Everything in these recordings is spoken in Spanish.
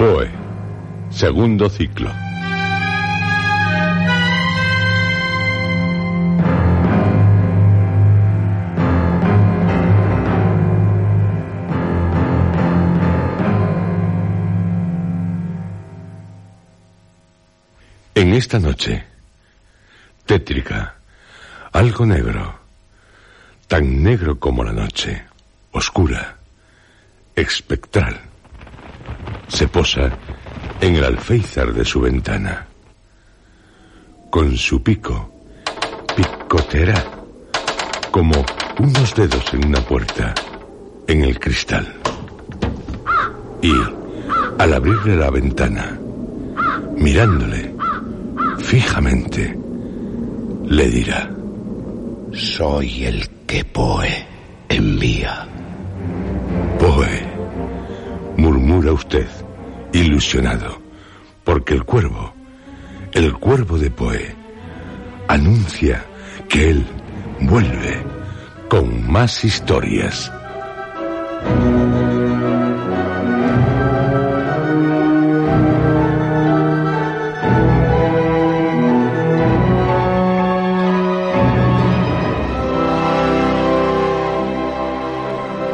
Poe, segundo ciclo. En esta noche, tétrica, algo negro, tan negro como la noche, oscura, espectral, se posa en el alféizar de su ventana. Con su pico, picoteará como unos dedos en una puerta, en el cristal. Y, al abrirle la ventana, mirándole fijamente, le dirá, Soy el que Poe envía. Poe, murmura usted, ilusionado, porque el cuervo, el cuervo de Poe, anuncia que él vuelve con más historias.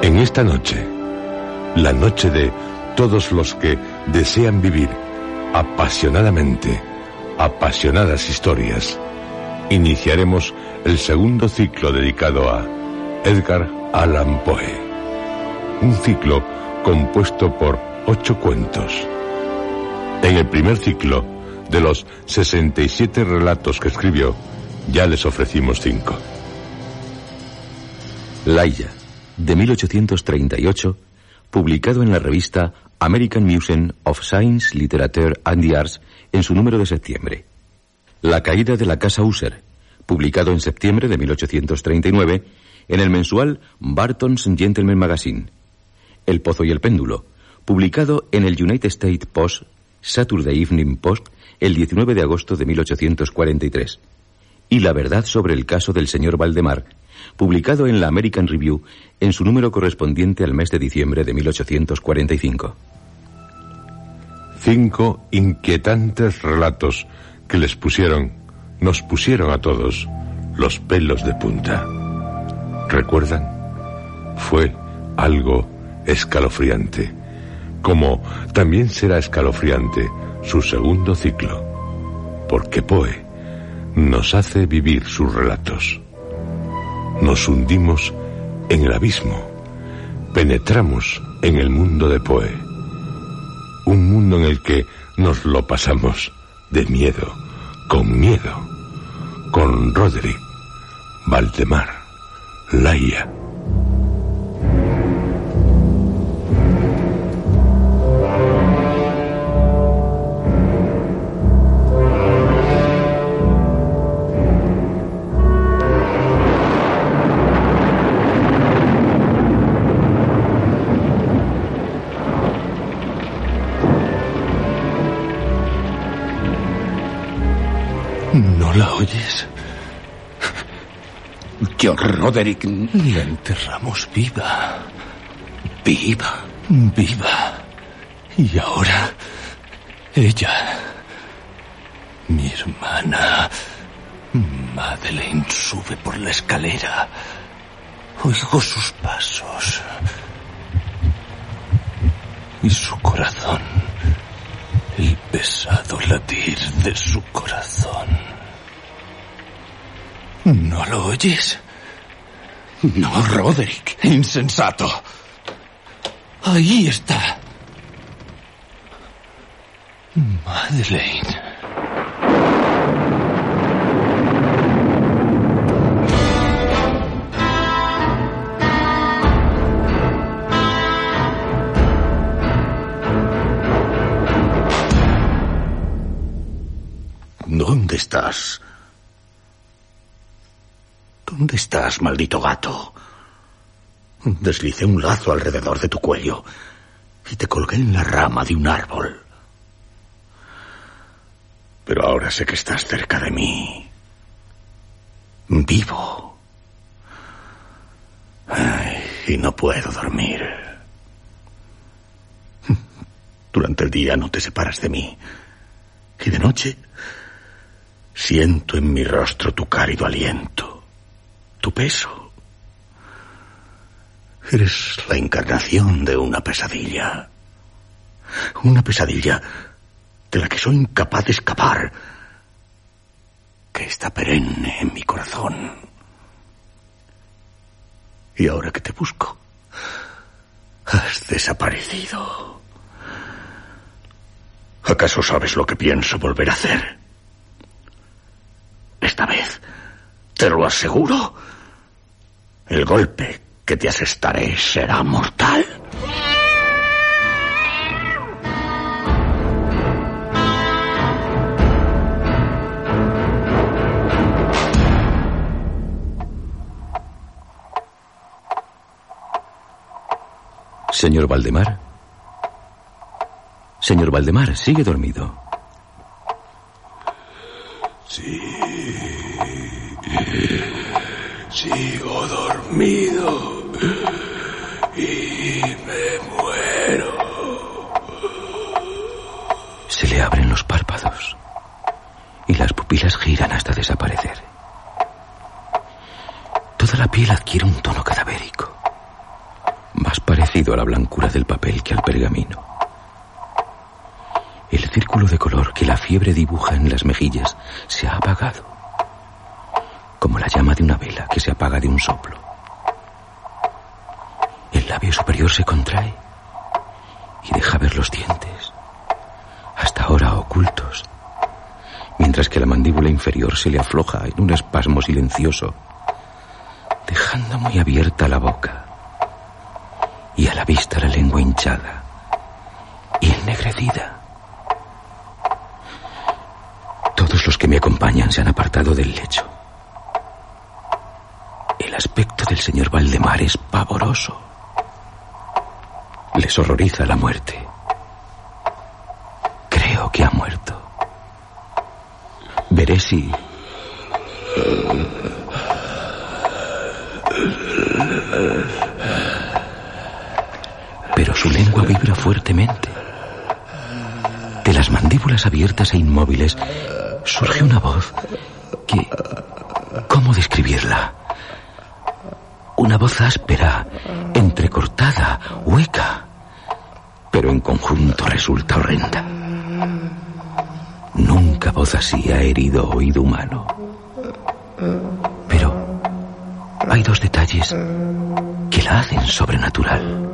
En esta noche, la noche de todos los que desean vivir apasionadamente, apasionadas historias, iniciaremos el segundo ciclo dedicado a Edgar Allan Poe. Un ciclo compuesto por ocho cuentos. En el primer ciclo, de los 67 relatos que escribió, ya les ofrecimos cinco. Laia, de 1838, publicado en la revista American Museum of Science, Literature and the Arts en su número de septiembre. La caída de la Casa User, publicado en septiembre de 1839 en el mensual Barton's Gentleman Magazine. El Pozo y el Péndulo, publicado en el United States Post, Saturday Evening Post, el 19 de agosto de 1843. Y La verdad sobre el caso del señor Valdemar, publicado en la American Review en su número correspondiente al mes de diciembre de 1845. Cinco inquietantes relatos que les pusieron, nos pusieron a todos los pelos de punta. ¿Recuerdan? Fue algo escalofriante, como también será escalofriante su segundo ciclo, porque Poe nos hace vivir sus relatos. Nos hundimos en el abismo, penetramos en el mundo de Poe, un mundo en el que nos lo pasamos de miedo, con miedo, con Roderick, Valdemar, Laia. Roderick, La enterramos viva, viva. viva. Y ahora, ella, mi hermana, Madeleine, sube por la escalera. Oigo sus pasos. Y su corazón pesado latir de su corazón. ¿No lo oyes? No, Roderick. Insensato. Ahí está. Madeleine. ¿Dónde estás? ¿Dónde estás, maldito gato? Deslicé un lazo alrededor de tu cuello y te colgué en la rama de un árbol. Pero ahora sé que estás cerca de mí. Vivo. Ay, y no puedo dormir. Durante el día no te separas de mí. Y de noche siento en mi rostro tu cálido aliento, tu peso. Eres la encarnación de una pesadilla. Una pesadilla de la que soy incapaz de escapar, que está perenne en mi corazón. Y ahora que te busco, has desaparecido. ¿Acaso sabes lo que pienso volver a hacer? Esta vez, te lo aseguro, el golpe que te asestaré será mortal. Señor Valdemar. Señor Valdemar, sigue dormido. Sí. Sigo dormido. Y me muero. Se le abren los párpados y las pupilas giran hasta desaparecer. Toda la piel adquiere un tono cadavérico, más parecido a la blancura del papel que al pergamino. El círculo de color que la fiebre dibuja en las mejillas se ha apagado, como la llama de una vela que se apaga de un soplo. El labio superior se contrae y deja ver los dientes, hasta ahora ocultos, mientras que la mandíbula inferior se le afloja en un espasmo silencioso, dejando muy abierta la boca y a la vista la lengua hinchada y ennegrecida. Todos los que me acompañan se han apartado del lecho. El aspecto del señor Valdemar es pavoroso. Les horroriza la muerte. Creo que ha muerto. Veré si... Pero su lengua vibra fuertemente. De las mandíbulas abiertas e inmóviles surge una voz que... ¿Cómo describirla? Una voz áspera, entrecortada, hueca, pero en conjunto resulta horrenda. Nunca voz así ha herido oído humano. Pero hay dos detalles que la hacen sobrenatural.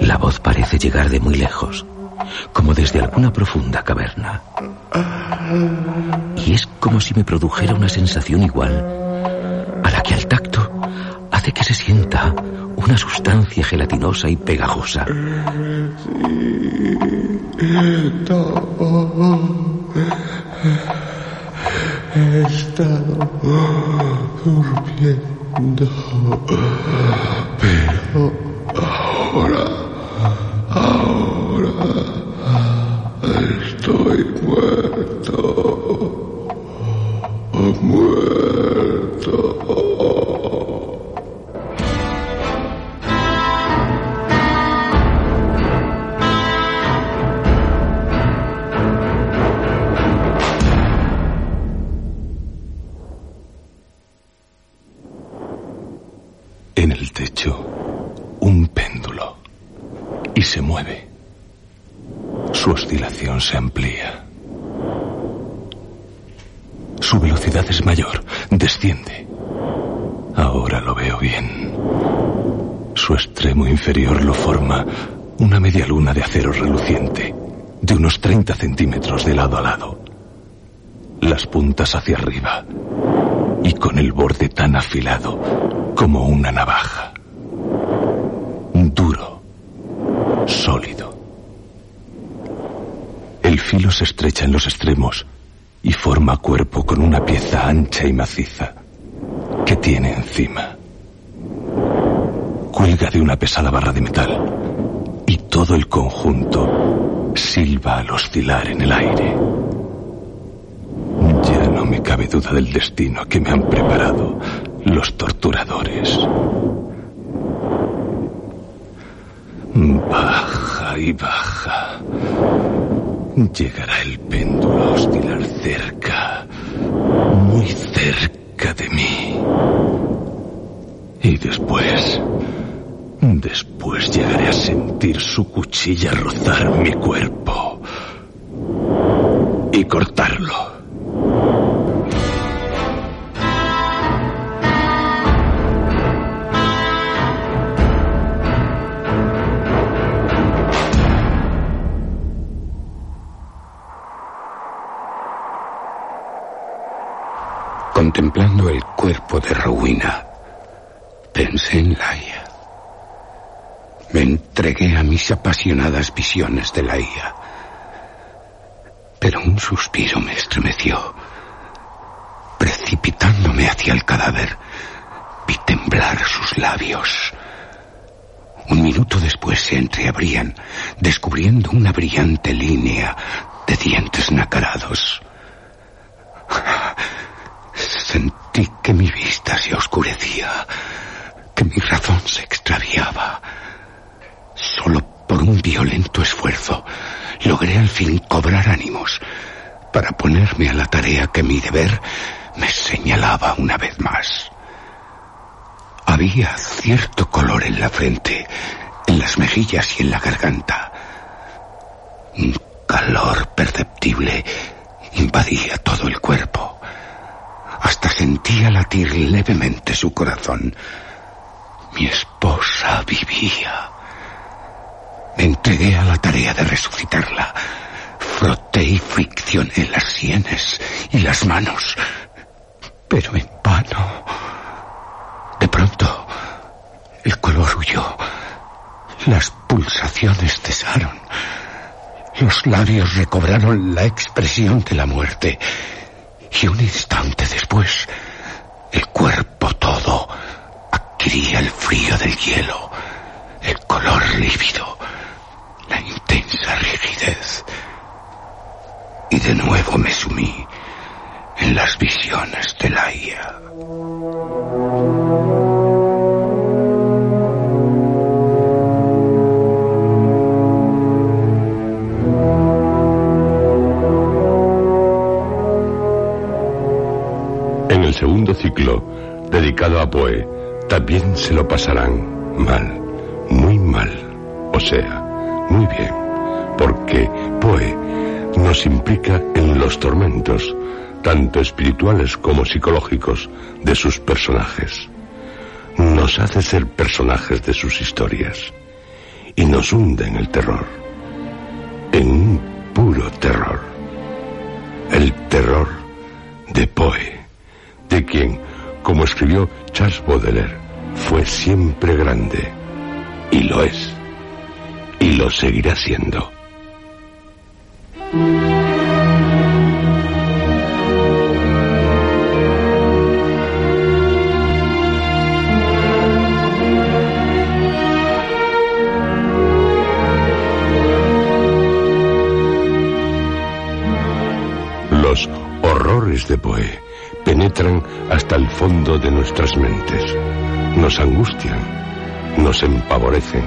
La voz parece llegar de muy lejos, como desde alguna profunda caverna. Y es como si me produjera una sensación igual que al tacto hace que se sienta una sustancia gelatinosa y pegajosa. He estado durmiendo. Pero ahora, ahora estoy muerto. Muerto. Se amplía. Su velocidad es mayor, desciende. Ahora lo veo bien. Su extremo inferior lo forma una media luna de acero reluciente, de unos 30 centímetros de lado a lado. Las puntas hacia arriba y con el borde tan afilado como una navaja. Duro, sólido. El filo se estrecha en los extremos y forma cuerpo con una pieza ancha y maciza que tiene encima. Cuelga de una pesada barra de metal y todo el conjunto silba al oscilar en el aire. Ya no me cabe duda del destino que me han preparado los torturadores. Baja y baja. Llegará el péndulo a oscilar cerca, muy cerca de mí. Y después, después llegaré a sentir su cuchilla rozar mi cuerpo y cortarlo. Contemplando el cuerpo de Rowena, pensé en Laia. Me entregué a mis apasionadas visiones de Laia. Pero un suspiro me estremeció. Precipitándome hacia el cadáver, vi temblar sus labios. Un minuto después se entreabrían, descubriendo una brillante línea de dientes nacarados. Sentí que mi vista se oscurecía, que mi razón se extraviaba. Solo por un violento esfuerzo logré al fin cobrar ánimos para ponerme a la tarea que mi deber me señalaba una vez más. Había cierto color en la frente, en las mejillas y en la garganta. Un calor perceptible invadía todo el cuerpo. Hasta sentía latir levemente su corazón. Mi esposa vivía. Me entregué a la tarea de resucitarla. Froté y friccioné las sienes y las manos, pero en vano. De pronto, el color huyó. Las pulsaciones cesaron. Los labios recobraron la expresión de la muerte. Y un instante después, el cuerpo todo adquiría el frío del hielo, el color lívido, la intensa rigidez. Y de nuevo me sumí en las visiones de la segundo ciclo, dedicado a Poe, también se lo pasarán mal, muy mal, o sea, muy bien, porque Poe nos implica en los tormentos, tanto espirituales como psicológicos, de sus personajes. Nos hace ser personajes de sus historias y nos hunde en el terror, en un puro terror, el terror de Poe, de quien, como escribió Charles Baudelaire, fue siempre grande, y lo es, y lo seguirá siendo. Los horrores de Poe penetran hasta el fondo de nuestras mentes, nos angustian, nos empavorecen,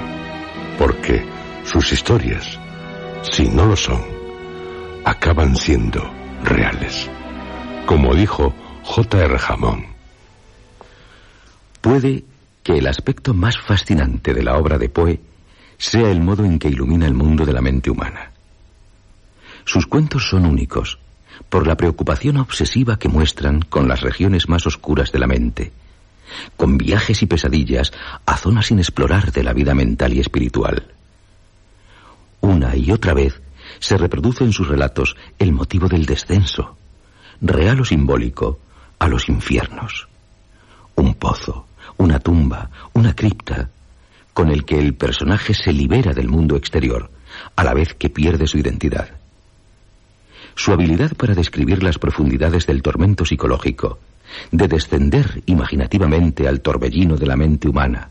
porque sus historias, si no lo son, acaban siendo reales. Como dijo J.R. Hammond, Puede que el aspecto más fascinante de la obra de Poe sea el modo en que ilumina el mundo de la mente humana. Sus cuentos son únicos, por la preocupación obsesiva que muestran con las regiones más oscuras de la mente, con viajes y pesadillas a zonas sin explorar de la vida mental y espiritual. Una y otra vez se reproduce en sus relatos el motivo del descenso, real o simbólico, a los infiernos. Un pozo, una tumba, una cripta, con el que el personaje se libera del mundo exterior, a la vez que pierde su identidad. Su habilidad para describir las profundidades del tormento psicológico, de descender imaginativamente al torbellino de la mente humana,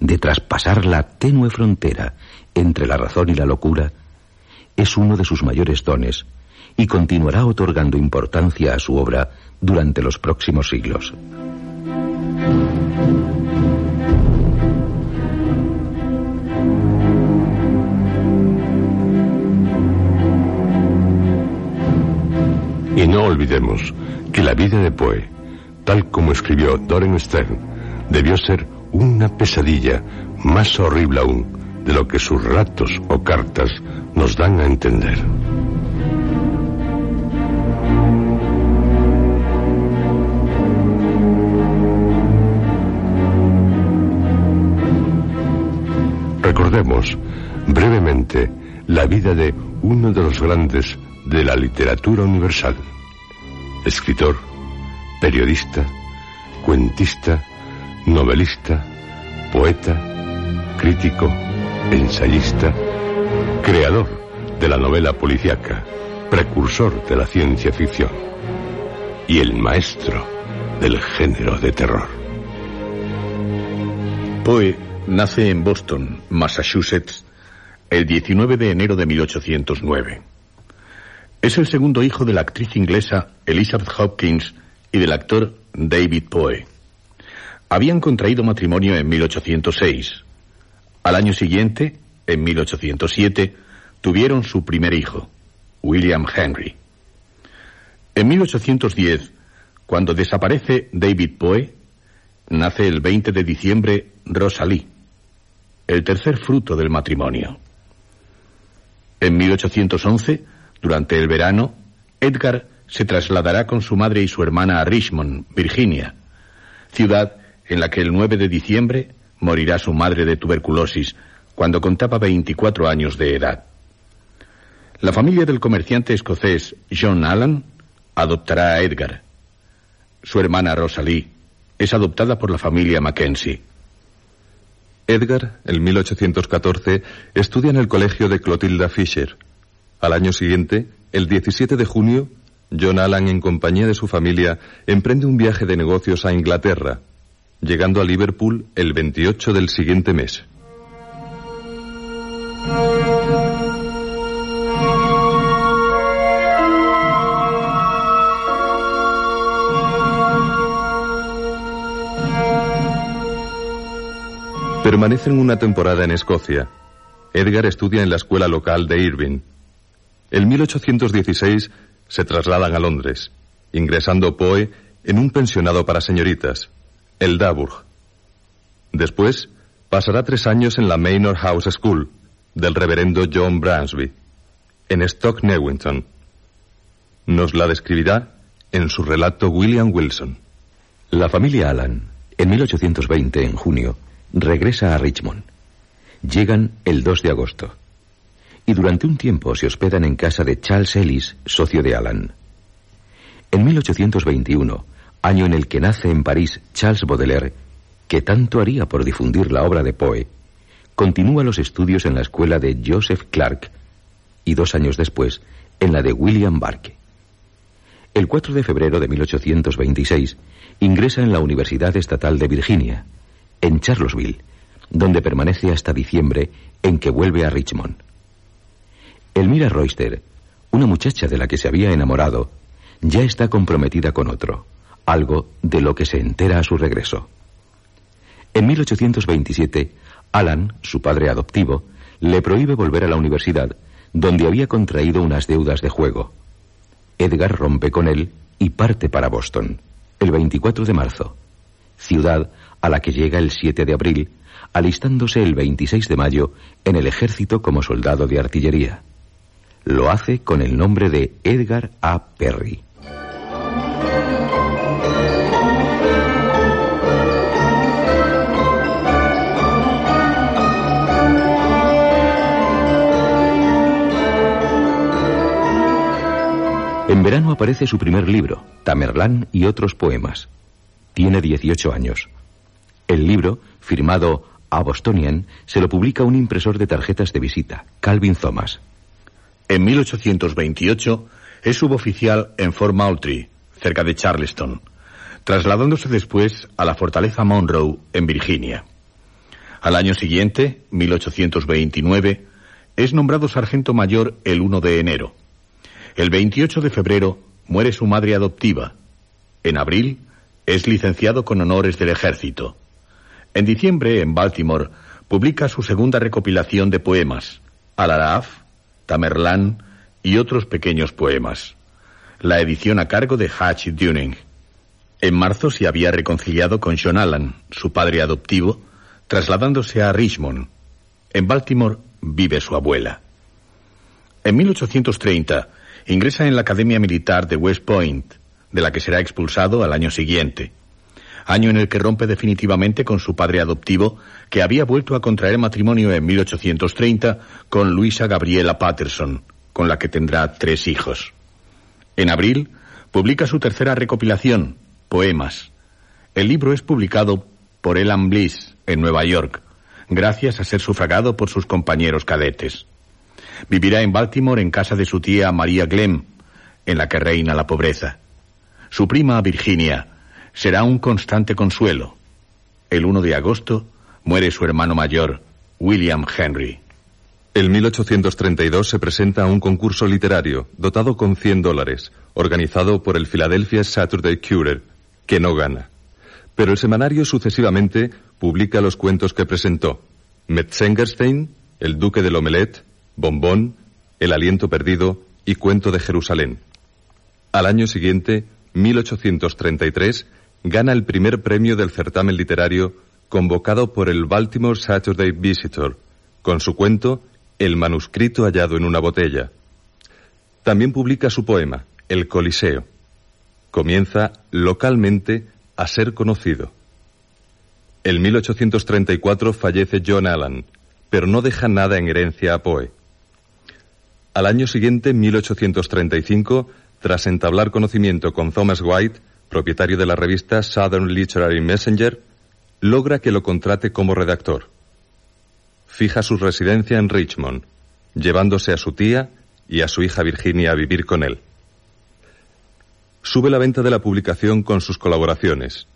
de traspasar la tenue frontera entre la razón y la locura, es uno de sus mayores dones y continuará otorgando importancia a su obra durante los próximos siglos. Y no olvidemos que la vida de Poe, tal como escribió Doren Stern, debió ser una pesadilla más horrible aún de lo que sus relatos o cartas nos dan a entender. Recordemos brevemente la vida de uno de los grandes de la literatura universal. Escritor, periodista, cuentista, novelista, poeta, crítico, ensayista, creador de la novela policíaca, precursor de la ciencia ficción y el maestro del género de terror. Poe nace en Boston, Massachusetts, el 19 de enero de 1809. Es el segundo hijo de la actriz inglesa Elizabeth Hopkins y del actor David Poe. Habían contraído matrimonio en 1806. Al año siguiente, en 1807, tuvieron su primer hijo, William Henry. En 1810, cuando desaparece David Poe, nace el 20 de diciembre Rosalie, el tercer fruto del matrimonio. En 1811, durante el verano, Edgar se trasladará con su madre y su hermana a Richmond, Virginia, ciudad en la que el 9 de diciembre morirá su madre de tuberculosis cuando contaba 24 años de edad. La familia del comerciante escocés John Allan adoptará a Edgar. Su hermana Rosalie es adoptada por la familia Mackenzie. Edgar, en 1814, estudia en el colegio de Clotilda Fisher. Al año siguiente, el 17 de junio, John Allan, en compañía de su familia, emprende un viaje de negocios a Inglaterra, llegando a Liverpool el 28 del siguiente mes. Permanecen una temporada en Escocia. Edgar estudia en la escuela local de Irving. En 1816 se trasladan a Londres, ingresando Poe en un pensionado para señoritas, el Daburg. Después pasará tres años en la Manor House School del reverendo John Bransby, en Stock Newington. Nos la describirá en su relato William Wilson. La familia Allan, en 1820, en junio, regresa a Richmond. Llegan el 2 de agosto. Y durante un tiempo se hospedan en casa de Charles Ellis, socio de Allan. En 1821, año en el que nace en París Charles Baudelaire, que tanto haría por difundir la obra de Poe, continúa los estudios en la escuela de Joseph Clark y dos años después en la de William Barke. El 4 de febrero de 1826 ingresa en la Universidad Estatal de Virginia, en Charlottesville, donde permanece hasta diciembre, en que vuelve a Richmond. Elmira Royster, una muchacha de la que se había enamorado, ya está comprometida con otro, algo de lo que se entera a su regreso. En 1827, Alan, su padre adoptivo, le prohíbe volver a la universidad, donde había contraído unas deudas de juego. Edgar rompe con él y parte para Boston, el 24 de marzo, ciudad a la que llega el 7 de abril, alistándose el 26 de mayo en el ejército como soldado de artillería. Lo hace con el nombre de Edgar A. Perry. En verano aparece su primer libro, Tamerlán y otros poemas. Tiene 18 años. El libro, firmado a Bostonian, se lo publica un impresor de tarjetas de visita, Calvin Thomas. En 1828 es suboficial en Fort Moultrie, cerca de Charleston, trasladándose después a la fortaleza Monroe, en Virginia. Al año siguiente, 1829, es nombrado sargento mayor el 1 de enero. El 28 de febrero muere su madre adoptiva. En abril es licenciado con honores del ejército. En diciembre, en Baltimore, publica su segunda recopilación de poemas, Alaraf, Tamerlán y otros pequeños poemas. La edición a cargo de Hatch Dunning. En marzo se había reconciliado con John Allan, su padre adoptivo, trasladándose a Richmond. En Baltimore vive su abuela. En 1830 ingresa en la Academia Militar de West Point, de la que será expulsado al año siguiente, año en el que rompe definitivamente con su padre adoptivo, que había vuelto a contraer matrimonio en 1830 con Luisa Gabriela Patterson, con la que tendrá tres hijos. En abril, publica su tercera recopilación, Poemas. El libro es publicado por Elan Bliss, en Nueva York, gracias a ser sufragado por sus compañeros cadetes. Vivirá en Baltimore en casa de su tía María Glemm, en la que reina la pobreza. Su prima Virginia será un constante consuelo. El 1 de agosto muere su hermano mayor, William Henry. En 1832 se presenta a un concurso literario dotado con 100 dólares, organizado por el Philadelphia Saturday Courier, que no gana. Pero el semanario sucesivamente publica los cuentos que presentó. Metzengerstein, El Duque del Omelet, Bombón, El aliento perdido y Cuento de Jerusalén. Al año siguiente, 1833, gana el primer premio del certamen literario convocado por el Baltimore Saturday Visitor, con su cuento El manuscrito hallado en una botella. También publica su poema, El Coliseo. Comienza localmente a ser conocido. En 1834 fallece John Allan, pero no deja nada en herencia a Poe. Al año siguiente, 1835, tras entablar conocimiento con Thomas White, propietario de la revista Southern Literary Messenger, logra que lo contrate como redactor. Fija su residencia en Richmond, llevándose a su tía y a su hija Virginia a vivir con él. Sube la venta de la publicación con sus colaboraciones.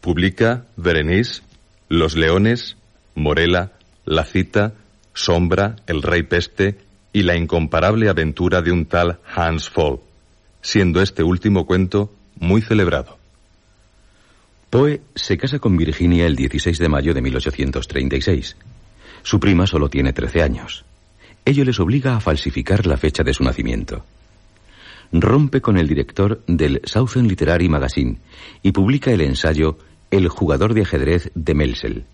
Publica Berenice, Los Leones, Morela, La Cita, Sombra, El Rey Peste, y la incomparable aventura de un tal Hans Fall, siendo este último cuento muy celebrado. Poe se casa con Virginia el 16 de mayo de 1836. Su prima solo tiene 13 años. Ello les obliga a falsificar la fecha de su nacimiento. Rompe con el director del Southern Literary Magazine y publica el ensayo El jugador de ajedrez de Melsel.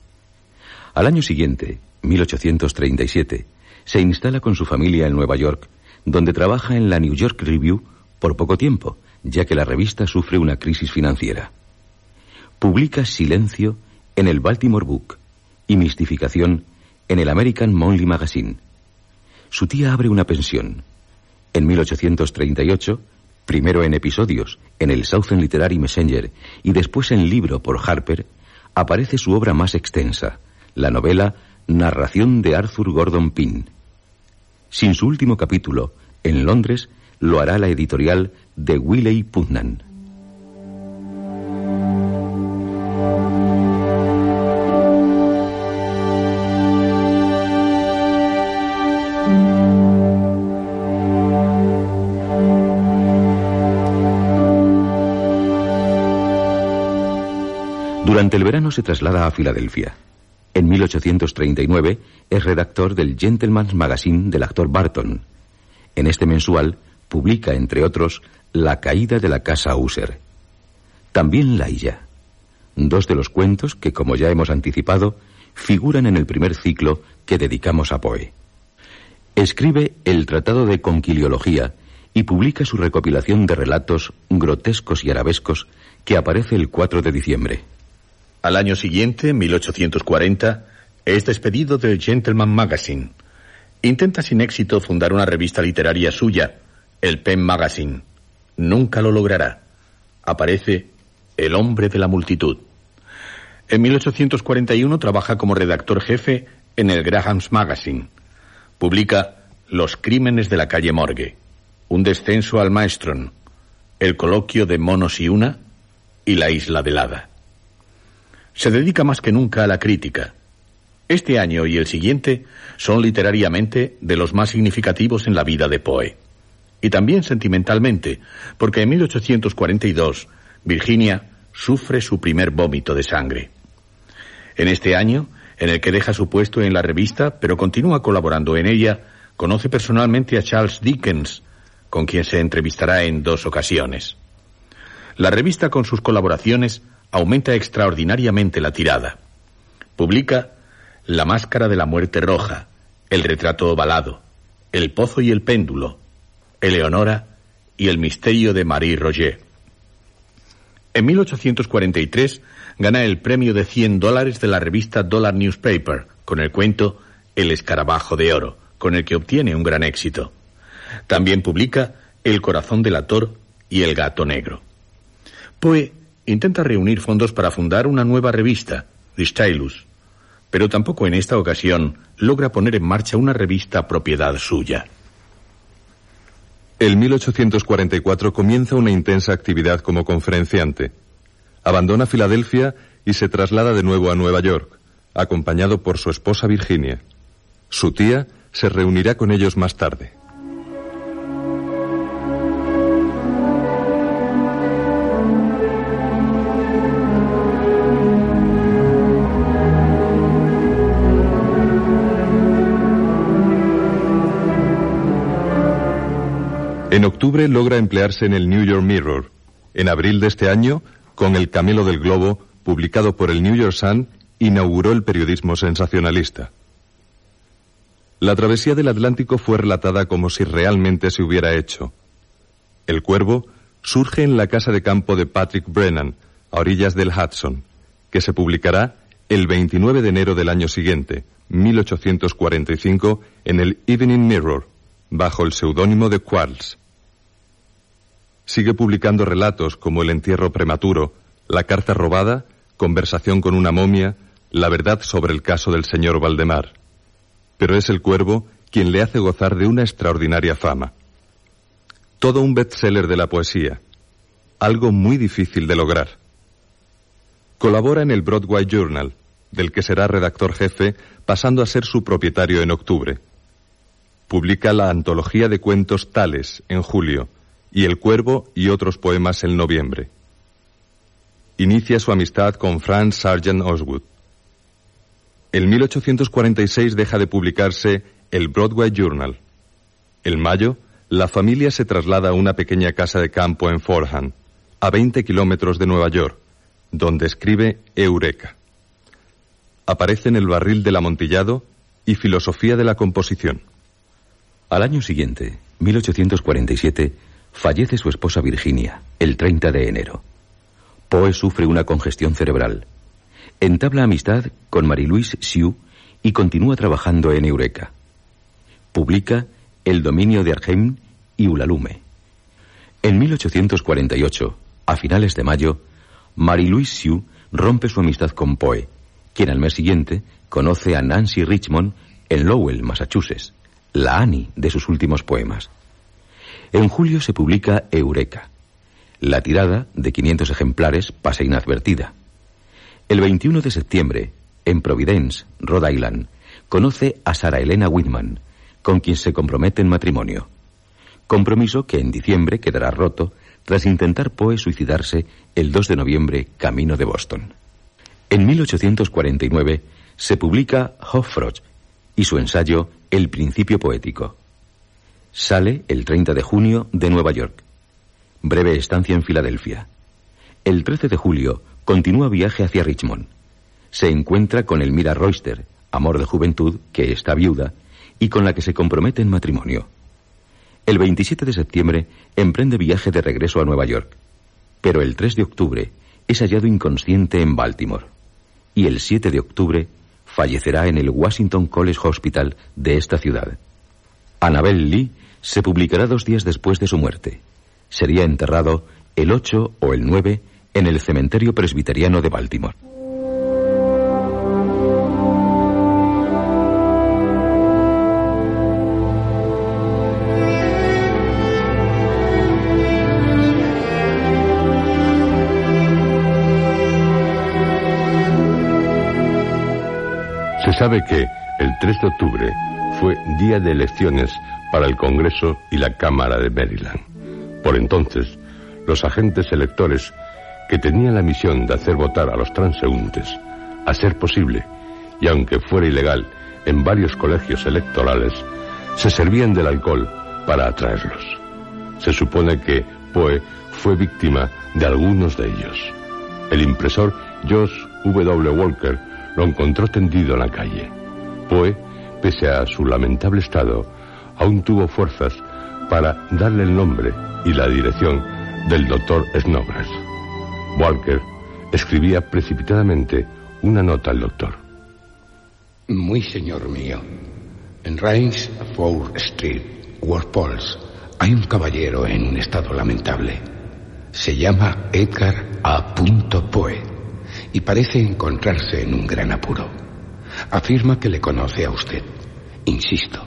Al año siguiente, 1837, se instala con su familia en Nueva York, donde trabaja en la New York Review por poco tiempo, ya que la revista sufre una crisis financiera. Publica Silencio en el Baltimore Book y Mistificación en el American Monthly Magazine. Su tía abre una pensión. En 1838, primero en episodios en el Southern Literary Messenger y después en libro por Harper, aparece su obra más extensa, la novela Narración de Arthur Gordon Pym. Sin su último capítulo, en Londres, lo hará la editorial de Willey Putnam. Durante el verano se traslada a Filadelfia. En 1839 es redactor del Gentleman's Magazine del actor Barton. En este mensual publica, entre otros, La caída de la casa User. También La Illa. Dos de los cuentos que, como ya hemos anticipado, figuran en el primer ciclo que dedicamos a Poe. Escribe el Tratado de Conquiliología y publica su recopilación de relatos grotescos y arabescos que aparece el 4 de diciembre. Al año siguiente, 1840, es despedido del Gentleman Magazine. Intenta sin éxito fundar una revista literaria suya, el Pen Magazine. Nunca lo logrará. Aparece El hombre de la multitud. En 1841 trabaja como redactor jefe en el Graham's Magazine. Publica Los crímenes de la calle Morgue, Un descenso al Maestron, El coloquio de Monos y Una y La isla del Hada. Se dedica más que nunca a la crítica. Este año y el siguiente son literariamente de los más significativos en la vida de Poe. Y también sentimentalmente, porque en 1842 Virginia sufre su primer vómito de sangre. En este año, en el que deja su puesto en la revista, pero continúa colaborando en ella, conoce personalmente a Charles Dickens, con quien se entrevistará en dos ocasiones. La revista con sus colaboraciones aumenta extraordinariamente la tirada. Publica La máscara de la muerte roja, El retrato ovalado, El pozo y el péndulo, Eleonora y El misterio de Marie Roger. En 1843 gana el premio de 100 dólares de la revista Dollar Newspaper con el cuento El escarabajo de oro, con el que obtiene un gran éxito. También publica El corazón del ator y El gato negro. Poe intenta reunir fondos para fundar una nueva revista, The Stylus, pero tampoco en esta ocasión logra poner en marcha una revista propiedad suya. En 1844 comienza una intensa actividad como conferenciante. Abandona Filadelfia y se traslada de nuevo a Nueva York, acompañado por su esposa Virginia. Su tía se reunirá con ellos más tarde. En octubre logra emplearse en el New York Mirror. En abril de este año, con El Camelo del Globo, publicado por el New York Sun, inauguró el periodismo sensacionalista. La travesía del Atlántico fue relatada como si realmente se hubiera hecho. El Cuervo surge en la casa de campo de Patrick Brennan, a orillas del Hudson, que se publicará el 29 de enero del año siguiente, 1845, en el Evening Mirror, bajo el seudónimo de Quarles. Sigue publicando relatos como El entierro prematuro, La carta robada, Conversación con una momia, La verdad sobre el caso del señor Valdemar. Pero es el cuervo quien le hace gozar de una extraordinaria fama. Todo un bestseller de la poesía, algo muy difícil de lograr. Colabora en el Broadway Journal, del que será redactor jefe, pasando a ser su propietario en octubre. Publica la antología de cuentos Tales en julio, y El Cuervo y otros poemas en noviembre. Inicia su amistad con Franz Sargent Oswood. En 1846 deja de publicarse el Broadway Journal. En mayo, la familia se traslada a una pequeña casa de campo en Forham, a 20 kilómetros de Nueva York, donde escribe Eureka. Aparece en el barril del amontillado y filosofía de la composición. Al año siguiente, 1847, Fallece su esposa Virginia, el 30 de enero. Poe sufre una congestión cerebral. Entabla amistad con Marie-Louise Sioux y continúa trabajando en Eureka. Publica El dominio de Argem y Ulalume. En 1848, a finales de mayo, Marie-Louise Sioux rompe su amistad con Poe, quien al mes siguiente conoce a Nancy Richmond en Lowell, Massachusetts, la Annie de sus últimos poemas. En julio se publica Eureka. La tirada, de 500 ejemplares, pasa inadvertida. El 21 de septiembre, en Providence, Rhode Island, conoce a Sara Elena Whitman, con quien se compromete en matrimonio. Compromiso que en diciembre quedará roto tras intentar Poe suicidarse el 2 de noviembre camino de Boston. En 1849 se publica Hoffroch y su ensayo El principio poético. Sale el 30 de junio de Nueva York. Breve estancia en Filadelfia. El 13 de julio continúa viaje hacia Richmond. Se encuentra con Elmira Royster, amor de juventud, que está viuda, y con la que se compromete en matrimonio. El 27 de septiembre emprende viaje de regreso a Nueva York, pero el 3 de octubre es hallado inconsciente en Baltimore y el 7 de octubre fallecerá en el Washington College Hospital de esta ciudad. Annabel Lee se publicará dos días después de su muerte. Sería enterrado el 8 o el 9 en el cementerio presbiteriano de Baltimore. Se sabe que el 3 de octubre fue día de elecciones para el Congreso y la Cámara de Maryland. Por entonces, los agentes electores que tenían la misión de hacer votar a los transeúntes, a ser posible, y aunque fuera ilegal, en varios colegios electorales, se servían del alcohol para atraerlos. Se supone que Poe fue víctima de algunos de ellos. El impresor Josh W. Walker lo encontró tendido en la calle. Poe, pese a su lamentable estado, aún tuvo fuerzas para darle el nombre y la dirección del doctor Snodgrass. Walker escribía precipitadamente una nota al doctor. Muy señor mío, en Reims Four Street, Walpole, hay un caballero en un estado lamentable. Se llama Edgar A. Poe y parece encontrarse en un gran apuro. Afirma que le conoce a usted. Insisto,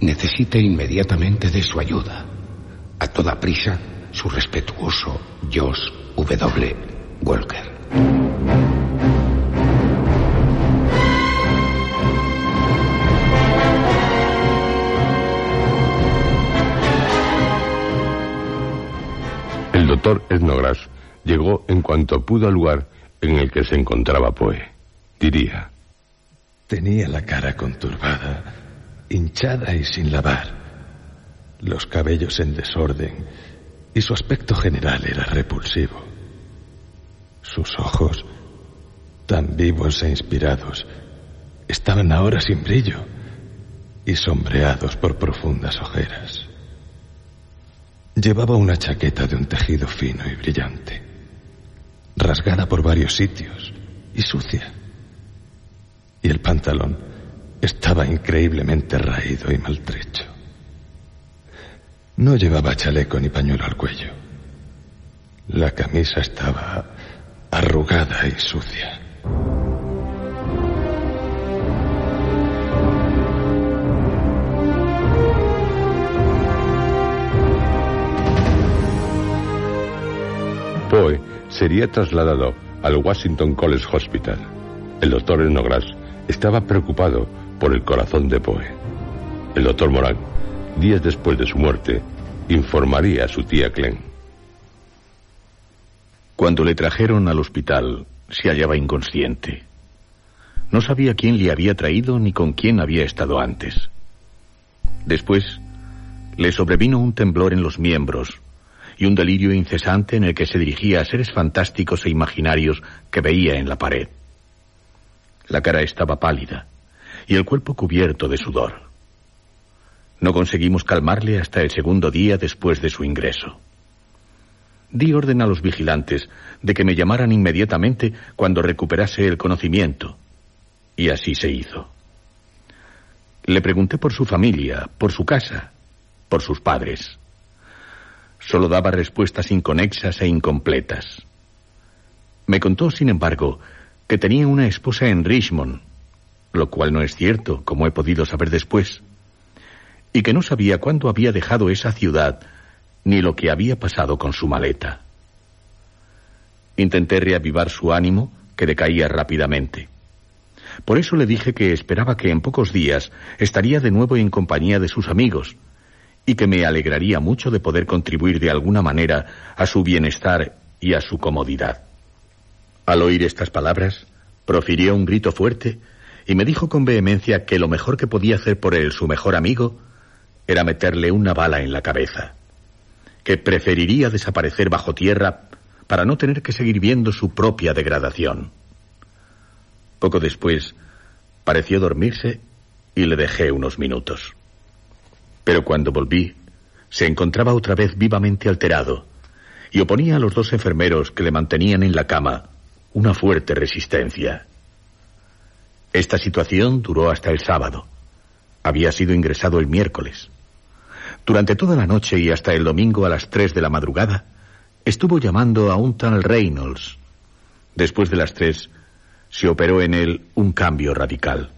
necesita inmediatamente de su ayuda. A toda prisa, su respetuoso Josh W. Walker. El doctor Ethnogras llegó en cuanto pudo al lugar en el que se encontraba Poe. Diría. Tenía la cara conturbada, hinchada y sin lavar, los cabellos en desorden, y su aspecto general era repulsivo. Sus ojos, tan vivos e inspirados, estaban ahora sin brillo y sombreados por profundas ojeras. Llevaba una chaqueta de un tejido fino y brillante, rasgada por varios sitios y sucia. Y el pantalón estaba increíblemente raído y maltrecho. No llevaba chaleco ni pañuelo al cuello. La camisa estaba arrugada y sucia. Poe sería trasladado al Washington College Hospital. El doctor Enogras estaba preocupado por el corazón de Poe. El doctor Moran, días después de su muerte, informaría a su tía Clem. Cuando le trajeron al hospital, se hallaba inconsciente. No sabía quién le había traído ni con quién había estado antes. Después, le sobrevino un temblor en los miembros y un delirio incesante en el que se dirigía a seres fantásticos e imaginarios que veía en la pared. La cara estaba pálida y el cuerpo cubierto de sudor. No conseguimos calmarle hasta el segundo día después de su ingreso. Di orden a los vigilantes de que me llamaran inmediatamente cuando recuperase el conocimiento, y así se hizo. Le pregunté por su familia, por su casa, por sus padres. Solo daba respuestas inconexas e incompletas. Me contó, sin embargo, que tenía una esposa en Richmond, lo cual no es cierto, como he podido saber después, y que no sabía cuándo había dejado esa ciudad ni lo que había pasado con su maleta. Intenté reavivar su ánimo, que decaía rápidamente. Por eso le dije que esperaba que en pocos días estaría de nuevo en compañía de sus amigos y que me alegraría mucho de poder contribuir de alguna manera a su bienestar y a su comodidad. Al oír estas palabras, profirió un grito fuerte y me dijo con vehemencia que lo mejor que podía hacer por él su mejor amigo era meterle una bala en la cabeza, que preferiría desaparecer bajo tierra para no tener que seguir viendo su propia degradación. Poco después, pareció dormirse y le dejé unos minutos. Pero cuando volví, se encontraba otra vez vivamente alterado y oponía a los dos enfermeros que le mantenían en la cama una fuerte resistencia. Esta situación duró hasta el sábado. Había sido ingresado el miércoles. Durante toda la noche y hasta el domingo a las tres de la madrugada, estuvo llamando a un tal Reynolds. Después de las tres, se operó en él un cambio radical.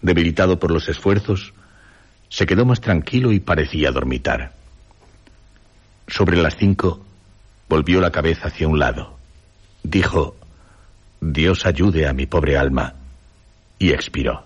Debilitado por los esfuerzos, se quedó más tranquilo y parecía dormitar. Sobre las cinco, volvió la cabeza hacia un lado. Dijo, Dios ayude a mi pobre alma, y expiró.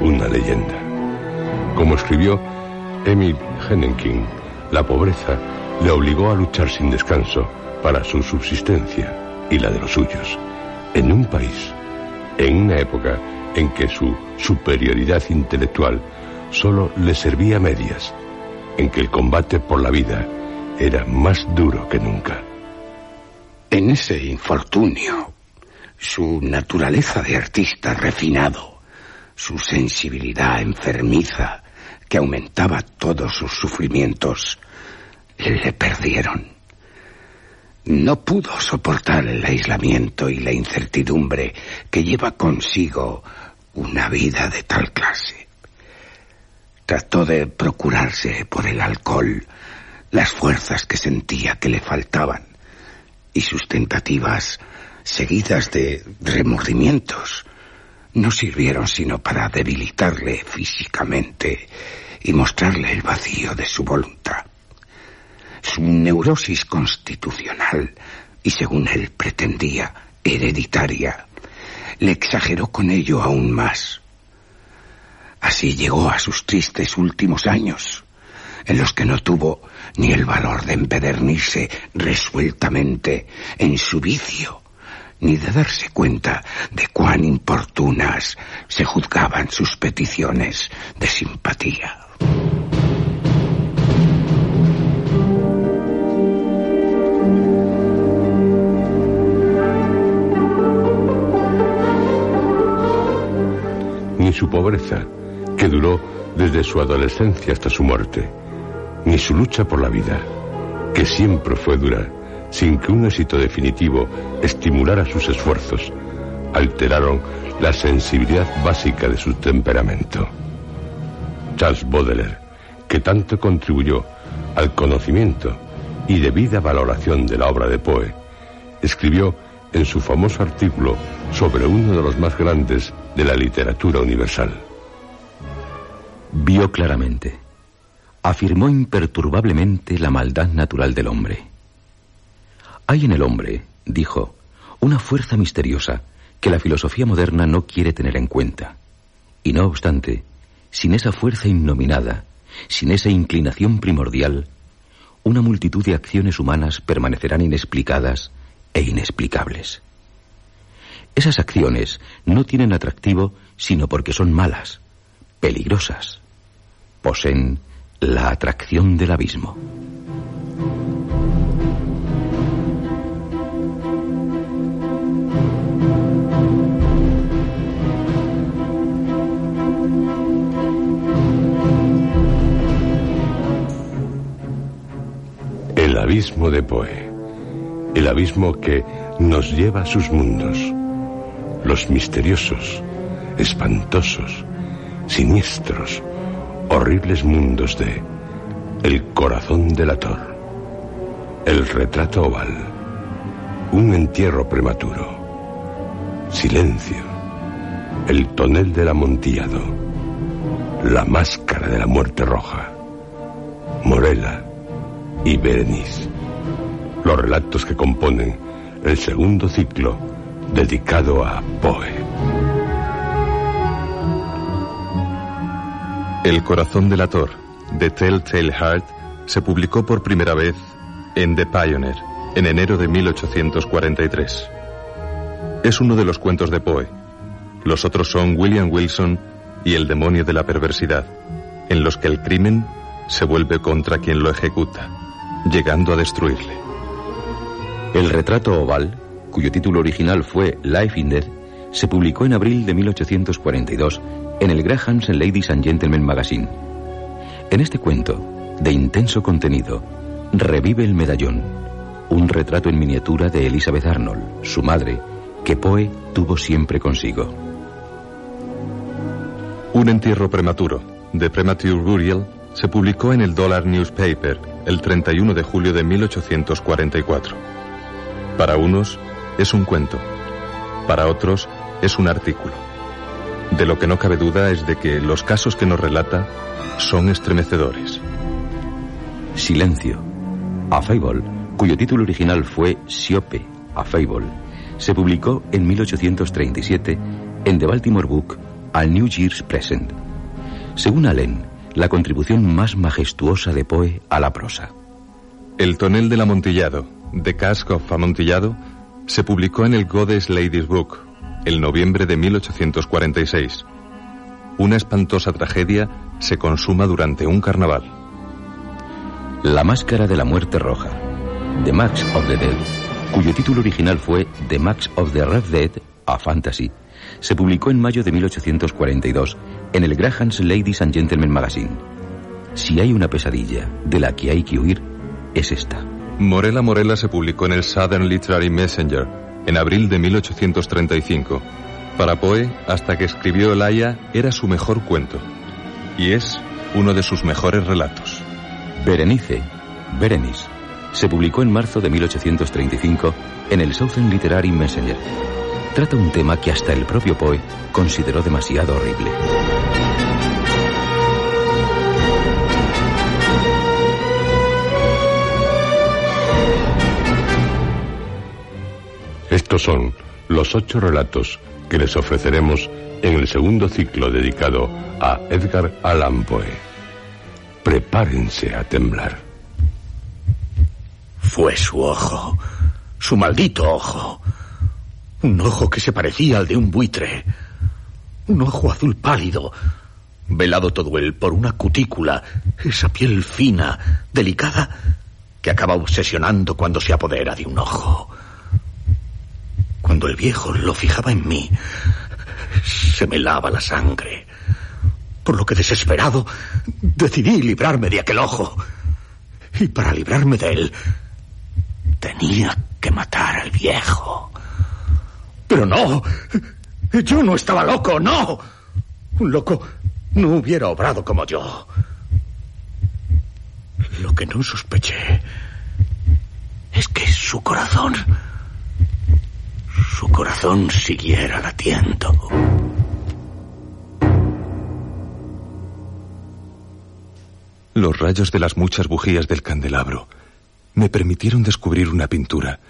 una leyenda. Como escribió Emil Henneking, la pobreza le obligó a luchar sin descanso para su subsistencia y la de los suyos, en un país, en una época en que su superioridad intelectual solo le servía a medias, en que el combate por la vida era más duro que nunca. En ese infortunio, su naturaleza de artista refinado su sensibilidad enfermiza, que aumentaba todos sus sufrimientos, le perdieron. No pudo soportar el aislamiento y la incertidumbre que lleva consigo una vida de tal clase. Trató de procurarse por el alcohol las fuerzas que sentía que le faltaban y sus tentativas, seguidas de remordimientos, no sirvieron sino para debilitarle físicamente y mostrarle el vacío de su voluntad. Su neurosis constitucional, y según él pretendía, hereditaria, le exageró con ello aún más. Así llegó a sus tristes últimos años, en los que no tuvo ni el valor de empedernirse resueltamente en su vicio, ni de darse cuenta de cuán importunas se juzgaban sus peticiones de simpatía. Ni su pobreza, que duró desde su adolescencia hasta su muerte, ni su lucha por la vida, que siempre fue dura, sin que un éxito definitivo estimulara sus esfuerzos, alteraron la sensibilidad básica de su temperamento. Charles Baudelaire, que tanto contribuyó al conocimiento y debida valoración de la obra de Poe, escribió en su famoso artículo sobre uno de los más grandes de la literatura universal. Vio claramente, afirmó imperturbablemente la maldad natural del hombre hay en el hombre, dijo, una fuerza misteriosa que la filosofía moderna no quiere tener en cuenta. Y no obstante, sin esa fuerza innominada, sin esa inclinación primordial, una multitud de acciones humanas permanecerán inexplicadas e inexplicables. Esas acciones no tienen atractivo sino porque son malas, peligrosas. Poseen la atracción del abismo. El abismo de Poe. El abismo que nos lleva a sus mundos. Los misteriosos, espantosos, siniestros, horribles mundos de El corazón del ator. El retrato oval. Un entierro prematuro. Silencio. El tonel del amontillado. La máscara de la muerte roja. Morela y Berenice. Los relatos que componen el segundo ciclo dedicado a Poe. El corazón del ator, de Telltale Heart, se publicó por primera vez en The Pioneer en enero de 1843. Es uno de los cuentos de Poe. Los otros son William Wilson y El demonio de la perversidad, en los que el crimen se vuelve contra quien lo ejecuta, llegando a destruirle. El retrato oval, cuyo título original fue Life in Death, se publicó en abril de 1842 en el Graham's Ladies and Gentlemen Magazine. En este cuento, de intenso contenido, revive el medallón, un retrato en miniatura de Elizabeth Arnold, su madre, que Poe tuvo siempre consigo. Un entierro prematuro, de Premature Burial, se publicó en el Dollar Newspaper el 31 de julio de 1844. Para unos es un cuento, para otros es un artículo. De lo que no cabe duda es de que los casos que nos relata son estremecedores. Silencio. A Fable, cuyo título original fue Siope, a Fable, se publicó en 1837 en The Baltimore Book al New Year's Present. Según Allen, la contribución más majestuosa de Poe a la prosa. El tonel del amontillado, de Cask of Amontillado, se publicó en el Goddess Ladies Book, el noviembre de 1846. Una espantosa tragedia se consuma durante un carnaval. La máscara de la muerte roja, The Max of the Dead, cuyo título original fue The Max of the Red Dead, a Fantasy, se publicó en mayo de 1842 en el Graham's Ladies and Gentlemen Magazine. Si hay una pesadilla de la que hay que huir, es esta. Morela Morela se publicó en el Southern Literary Messenger en abril de 1835. Para Poe, hasta que escribió El Aya, era su mejor cuento. Y es uno de sus mejores relatos. Berenice, Berenice, se publicó en marzo de 1835 en el Southern Literary Messenger. Trata un tema que hasta el propio Poe consideró demasiado horrible. Estos son los ocho relatos que les ofreceremos en el segundo ciclo dedicado a Edgar Allan Poe. Prepárense a temblar. Fue su ojo, su maldito ojo. Un ojo que se parecía al de un buitre. Un ojo azul pálido, velado todo él por una cutícula, esa piel fina, delicada, que acaba obsesionando cuando se apodera de un ojo. Cuando el viejo lo fijaba en mí, se me lava la sangre. Por lo que desesperado, decidí librarme de aquel ojo. Y para librarme de él, tenía que matar al viejo. Pero no, yo no estaba loco, no. Un loco no hubiera obrado como yo. Lo que no sospeché es que su corazón su corazón siguiera latiendo. Los rayos de las muchas bujías del candelabro me permitieron descubrir una pintura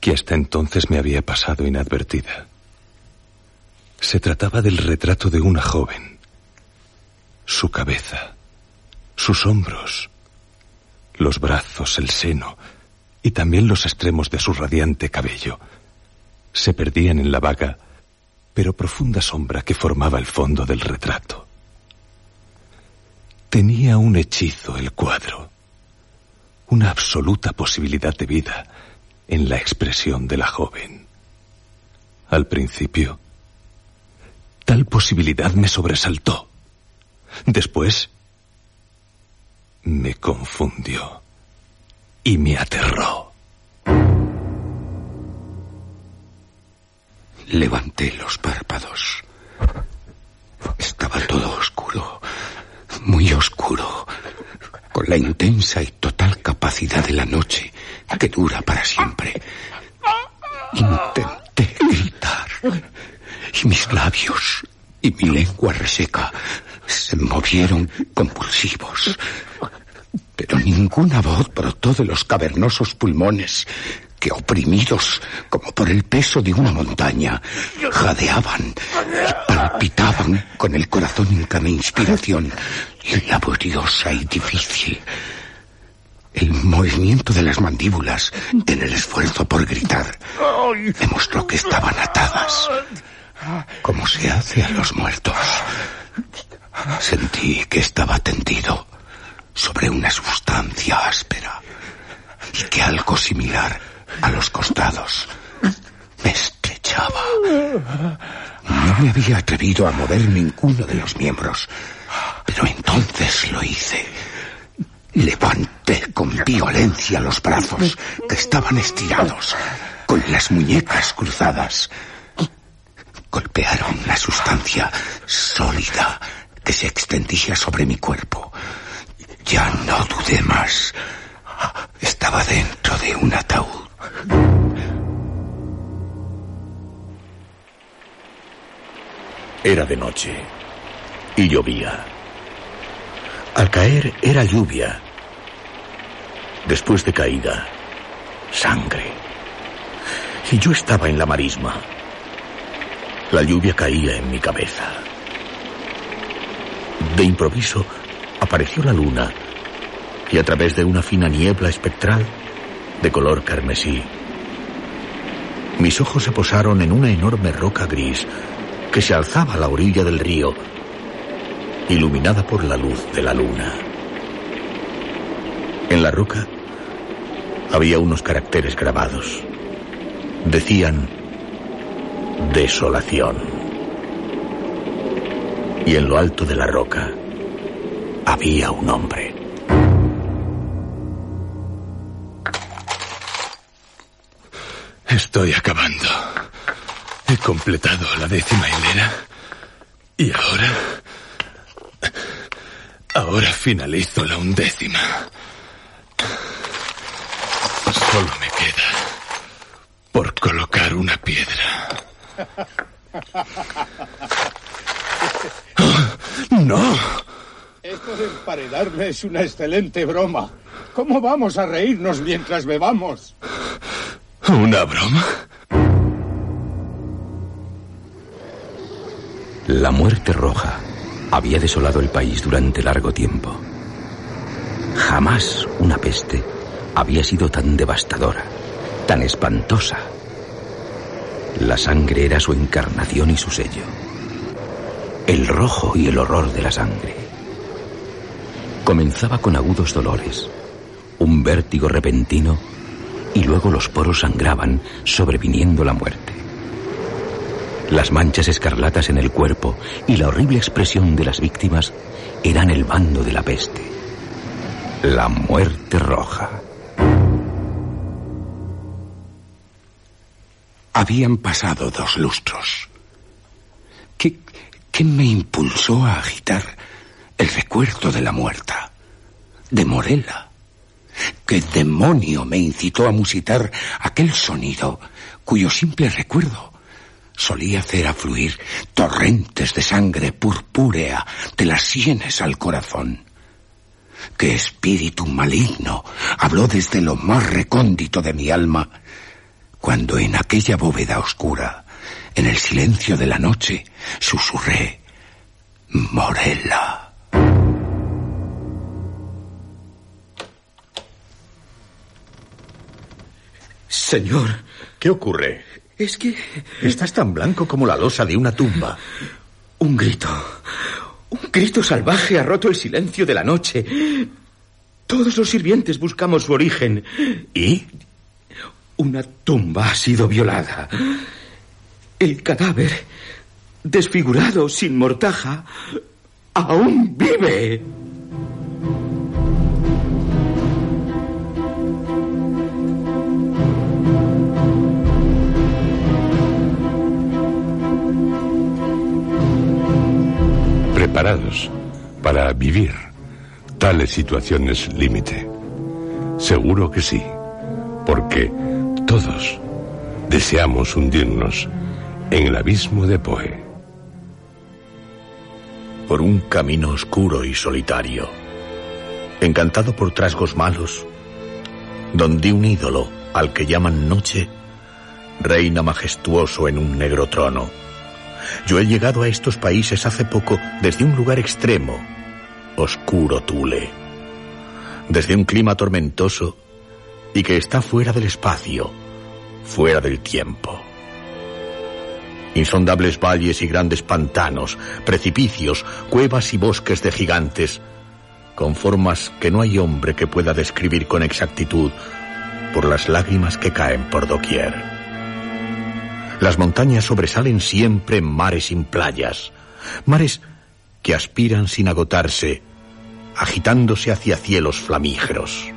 que hasta entonces me había pasado inadvertida. Se trataba del retrato de una joven. Su cabeza, sus hombros, los brazos, el seno y también los extremos de su radiante cabello se perdían en la vaga, pero profunda sombra que formaba el fondo del retrato. Tenía un hechizo el cuadro, una absoluta posibilidad de vida en la expresión de la joven. Al principio, tal posibilidad me sobresaltó. Después, me confundió y me aterró. Levanté los párpados. Estaba todo oscuro, muy oscuro, con la intensa y total capacidad de la noche que dura para siempre. Intenté gritar y mis labios y mi lengua reseca se movieron convulsivos. Pero ninguna voz brotó de los cavernosos pulmones que oprimidos como por el peso de una montaña, jadeaban y palpitaban con el corazón en cada inspiración laboriosa y difícil. El movimiento de las mandíbulas en el esfuerzo por gritar demostró que estaban atadas, como se hace a los muertos. Sentí que estaba tendido sobre una sustancia áspera y que algo similar a los costados me estrechaba. No me había atrevido a mover ninguno de los miembros, pero entonces lo hice. Levanté con violencia los brazos que estaban estirados, con las muñecas cruzadas. Golpearon la sustancia sólida que se extendía sobre mi cuerpo. Ya no dudé más. Estaba dentro de un ataúd. Era de noche y llovía. Al caer era lluvia. Después de caída, sangre. Y yo estaba en la marisma. La lluvia caía en mi cabeza. De improviso apareció la luna y a través de una fina niebla espectral de color carmesí, mis ojos se posaron en una enorme roca gris que se alzaba a la orilla del río, iluminada por la luz de la luna. En la roca había unos caracteres grabados. Decían desolación. Y en lo alto de la roca había un hombre. Estoy acabando. He completado la décima hilera. Y ahora... Ahora finalizo la undécima. Solo me queda por colocar una piedra. ¡Oh, ¡No! Esto de emparedarme es una excelente broma. ¿Cómo vamos a reírnos mientras bebamos? ¿Una broma? La muerte roja había desolado el país durante largo tiempo. Jamás una peste había sido tan devastadora, tan espantosa. La sangre era su encarnación y su sello. El rojo y el horror de la sangre. Comenzaba con agudos dolores, un vértigo repentino y luego los poros sangraban, sobreviniendo la muerte. Las manchas escarlatas en el cuerpo y la horrible expresión de las víctimas eran el bando de la peste. La muerte roja. Habían pasado dos lustros. ¿Qué, qué me impulsó a agitar el recuerdo de la muerta? De Morella. ¿Qué demonio me incitó a musitar aquel sonido cuyo simple recuerdo solía hacer afluir torrentes de sangre purpúrea de las sienes al corazón? ¿Qué espíritu maligno habló desde lo más recóndito de mi alma cuando en aquella bóveda oscura, en el silencio de la noche, susurré Morella? Señor. ¿Qué ocurre? Es que... Estás tan blanco como la losa de una tumba. Un grito. Un grito salvaje ha roto el silencio de la noche. Todos los sirvientes buscamos su origen. ¿Y? Una tumba ha sido violada. El cadáver, desfigurado, sin mortaja, aún vive. Preparados para vivir tales situaciones límite? Seguro que sí, porque todos deseamos hundirnos en el abismo de Poe. Por un camino oscuro y solitario, encantado por trasgos malos, donde un ídolo al que llaman noche reina majestuoso en un negro trono yo he llegado a estos países hace poco desde un lugar extremo, oscuro Tule. desde un clima tormentoso y que está fuera del espacio, fuera del tiempo. Insondables valles y grandes pantanos, precipicios, cuevas y bosques de gigantes, con formas que no hay hombre que pueda describir con exactitud por las lágrimas que caen por doquier. Las montañas sobresalen siempre en mares sin playas, mares que aspiran sin agotarse, agitándose hacia cielos flamígeros.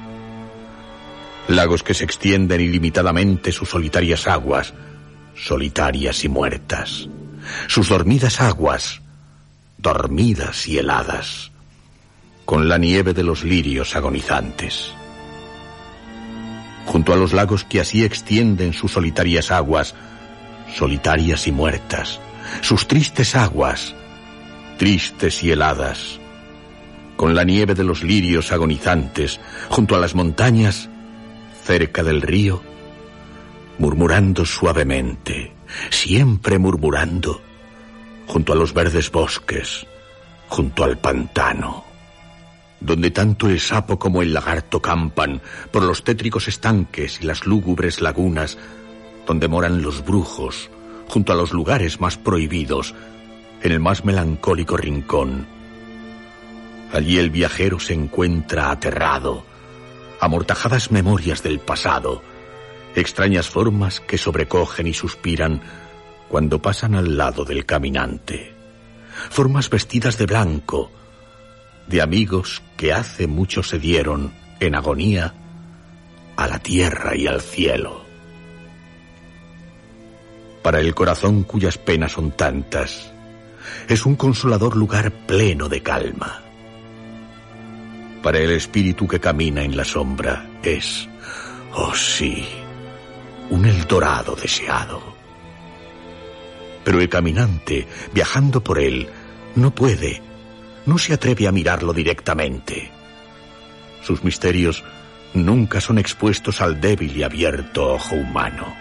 Lagos que se extienden ilimitadamente sus solitarias aguas, solitarias y muertas. Sus dormidas aguas, dormidas y heladas, con la nieve de los lirios agonizantes. Junto a los lagos que así extienden sus solitarias aguas, solitarias y muertas, sus tristes aguas, tristes y heladas, con la nieve de los lirios agonizantes, junto a las montañas, cerca del río, murmurando suavemente, siempre murmurando, junto a los verdes bosques, junto al pantano, donde tanto el sapo como el lagarto campan por los tétricos estanques y las lúgubres lagunas, donde moran los brujos, junto a los lugares más prohibidos, en el más melancólico rincón. Allí el viajero se encuentra aterrado, amortajadas memorias del pasado, extrañas formas que sobrecogen y suspiran cuando pasan al lado del caminante, formas vestidas de blanco, de amigos que hace mucho se dieron en agonía a la tierra y al cielo. Para el corazón cuyas penas son tantas, es un consolador lugar pleno de calma. Para el espíritu que camina en la sombra es, oh sí, un Eldorado deseado. Pero el caminante, viajando por él, no puede, no se atreve a mirarlo directamente. Sus misterios nunca son expuestos al débil y abierto ojo humano.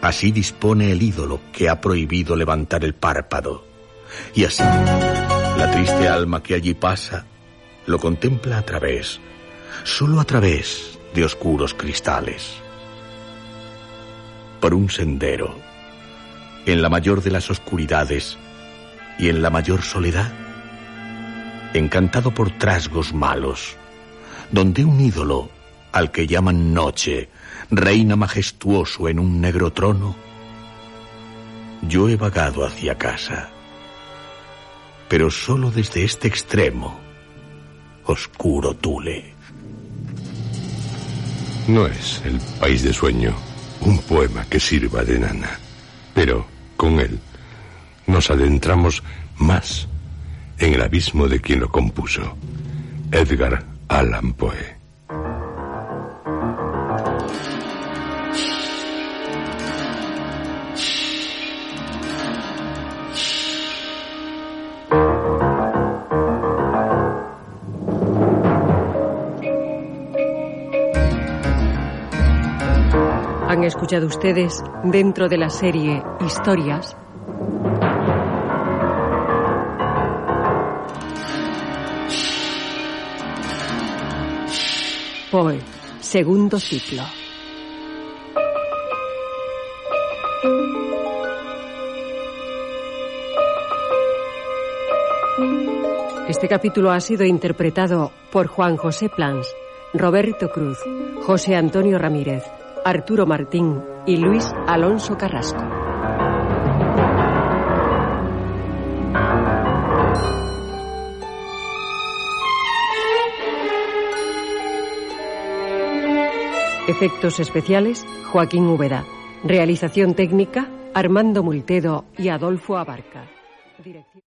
Así dispone el ídolo que ha prohibido levantar el párpado. Y así, la triste alma que allí pasa lo contempla a través, solo a través de oscuros cristales. Por un sendero, en la mayor de las oscuridades y en la mayor soledad, encantado por trasgos malos, donde un ídolo, al que llaman noche, reina majestuoso en un negro trono, yo he vagado hacia casa, pero solo desde este extremo, oscuro Tule. No es el país de sueño, un poema que sirva de nana, pero con él nos adentramos más en el abismo de quien lo compuso, Edgar Allan Poe. Escuchado ustedes dentro de la serie Historias. Poe, segundo ciclo. Este capítulo ha sido interpretado por Juan José Plans, Roberto Cruz, José Antonio Ramírez, Arturo Martín y Luis Alonso Carrasco. Efectos especiales, Joaquín Úbeda. Realización técnica, Armando Multedo y Adolfo Abarca. Dirección-